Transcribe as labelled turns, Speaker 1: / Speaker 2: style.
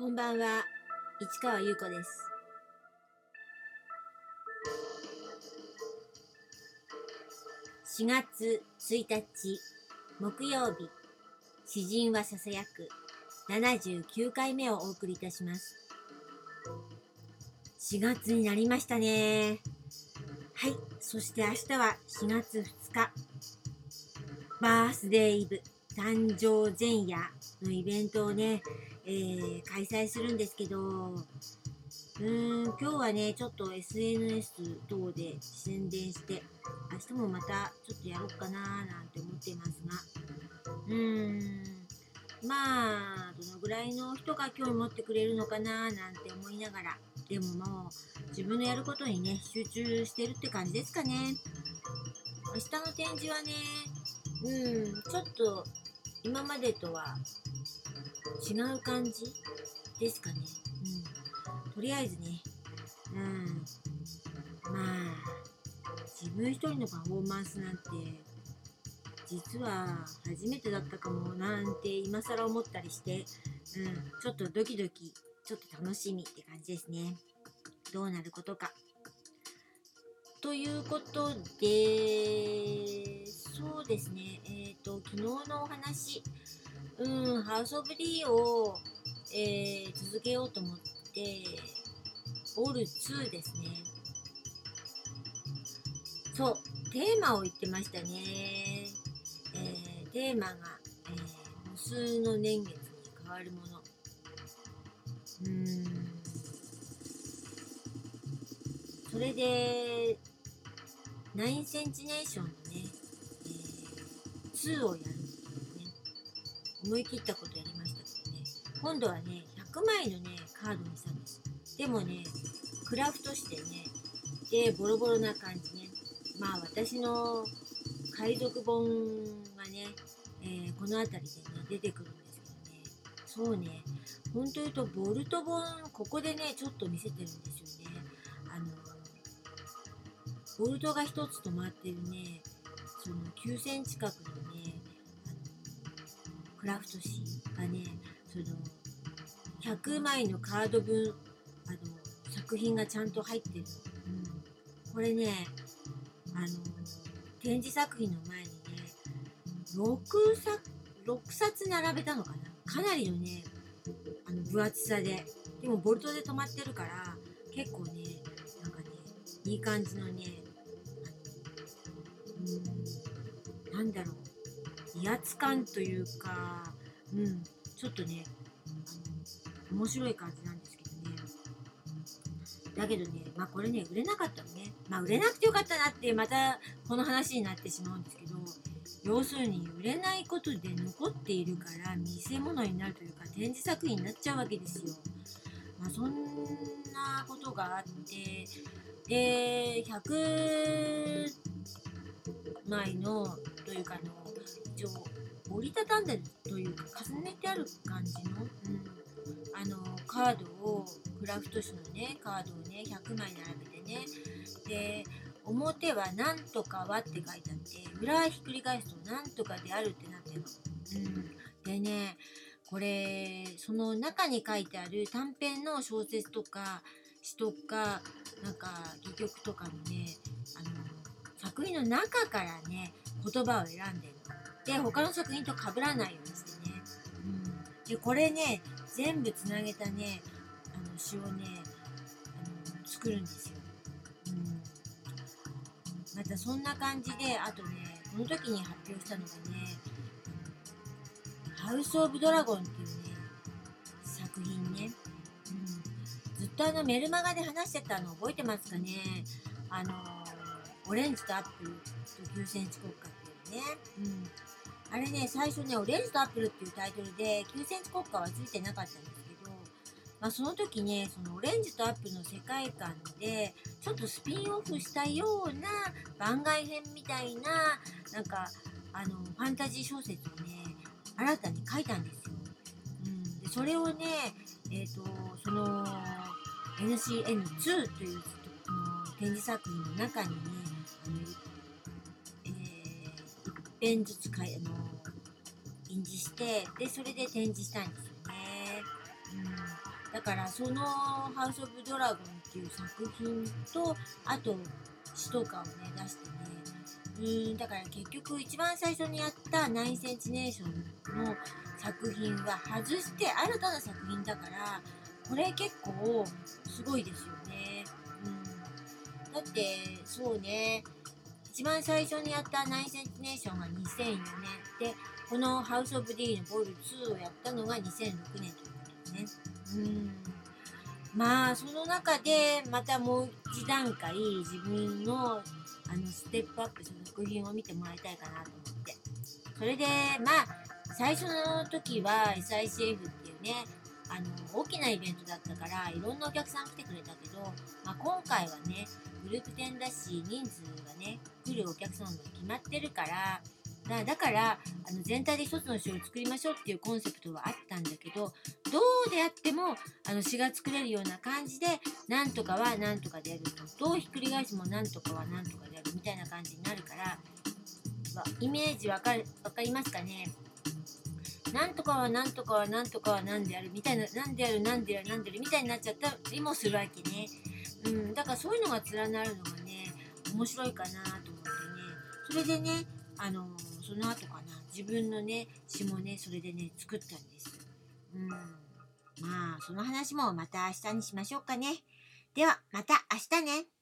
Speaker 1: こんばんは、市川優子です。4月1日木曜日、詩人はささやく79回目をお送りいたします。4月になりましたね。はい、そして明日は4月2日、バースデーイブ誕生前夜のイベントをね、えー、開催するんですけど、うーん、今日はね、ちょっと SNS 等で宣伝して、明日もまたちょっとやろうかなーなんて思ってますが、うーん、まあ、どのぐらいの人が興味持ってくれるのかななんて思いながら、でももう自分のやることにね、集中してるって感じですかね。明日の展示はね、うん、ちょっと今までとは違う感じですかね。うん。とりあえずね、うん。まあ、自分一人のパフォーマンスなんて、実は初めてだったかもなんて今更思ったりして、うん。ちょっとドキドキ、ちょっと楽しみって感じですね。どうなることか。ということで、そうですね、えっ、と、昨日のお話、うん、ハウス・オブ・リーを、えー続けようと思って、オール2ですね。そう、テーマを言ってましたね。えーテーマが、えー無数の年月に変わるもの。うん。それで、ナインセンチネーションのね、えー2をやるっていうね。思い切ったことやりましたけどね。今度はね100枚のねカードにしたんです。でもねクラフトしてねでボロボロな感じね。まあ私の海賊本がね、えーこの辺りでね出てくるんですけどね。そうね。本当言うとボルト本ここでねちょっと見せてるんですよね。あのボルトが一つ止まってるねその9センチ角のねあのクラフト紙がねその100枚のカード分あの作品がちゃんと入ってる、うん、これねあの展示作品の前にね 6, 冊6冊並べたのかな。かなりのねあの分厚さで。でもボルトで止まってるから結構ねなんかねいい感じのねなんだろう威圧感というか、うん、ちょっとね、あの面白い感じなんですけどね。だけどね、まあこれね、売れなかったのね。まあ売れなくてよかったなって、またこの話になってしまうんですけど、要するに売れないことで残っているから見せ物になるというか展示作品になっちゃうわけですよ。まあそんなことがあって、で、100枚のというかあの一応折りたたんでるというか重ねてある感じの、うん、あのカードをクラフト紙のねカードをね100枚並べてねで表は「なんとかは」って書いてあって裏ひっくり返すと「なんとかである」ってなってるの。うん、でねこれその中に書いてある短編の小説とか詩とかなんか戯曲とかのねあの品の中からね言葉を選んでるの。で他の作品と被らないようにしてね。うん、でこれね全部つなげたねあの詩をねあの作るんですよ。うん、またそんな感じであとねこの時に発表したのがね「ハウス・オブ・ドラゴン」っていうね作品ね。うん、ずっとあのメルマガで話してたの覚えてますかね？あのオレンジとアップルと9センチ国家っていうね。うん。あれね、最初ね、オレンジとアップルっていうタイトルで9センチ国家はついてなかったんですけど、まあその時ね、そのオレンジとアップルの世界観で、ちょっとスピンオフしたような番外編みたいな、なんか、あの、ファンタジー小説をね、新たに書いたんですよ。うん。で、それをね、えっ、と、その、NCN2 という展示作品の中にね、一編ずつかいあの印字してでそれで展示したんですよね。うんだからその「ハウス・オブ・ドラゴン」っていう作品とあと詩とかをね出してねうんだから結局一番最初にやった9センチネーションの作品は外して新たな作品だからこれ結構すごいですよね。うん、だってそうね一番最初にやったナインセンチネーションが2004年でこのハウス・オブ・ディーのボール2をやったのが2006年ということですね。うんまあその中でまたもう一段階自分のあのステップアップする作品を見てもらいたいかなと思ってそれでまあ最初の時は SICF っていうねあの大きなイベントだったからいろんなお客さん来てくれたけど、まあ、今回はねグループ展だし人数がね来るお客さんも決まってるからだだからあの全体で一つの詩を作りましょうっていうコンセプトはあったんだけどどうであってもあの詩が作れるような感じでなんとかはなんとかでやるどうひっくり返してもなんとかはなんとかでやるみたいな感じになるからイメージわかるわかりますかね？なんとかはなんとかはなんとかはなんでやるみたいななんでやるなんでやるなんでやるみたいになっちゃったりもするわけね。うん、だからそういうのが連なるのがね面白いかなと思ってねそれでねあのその後かな自分のね詩もねそれでね作ったんです。うんまあその話もまた明日にしましょうかね。ではまた明日ね。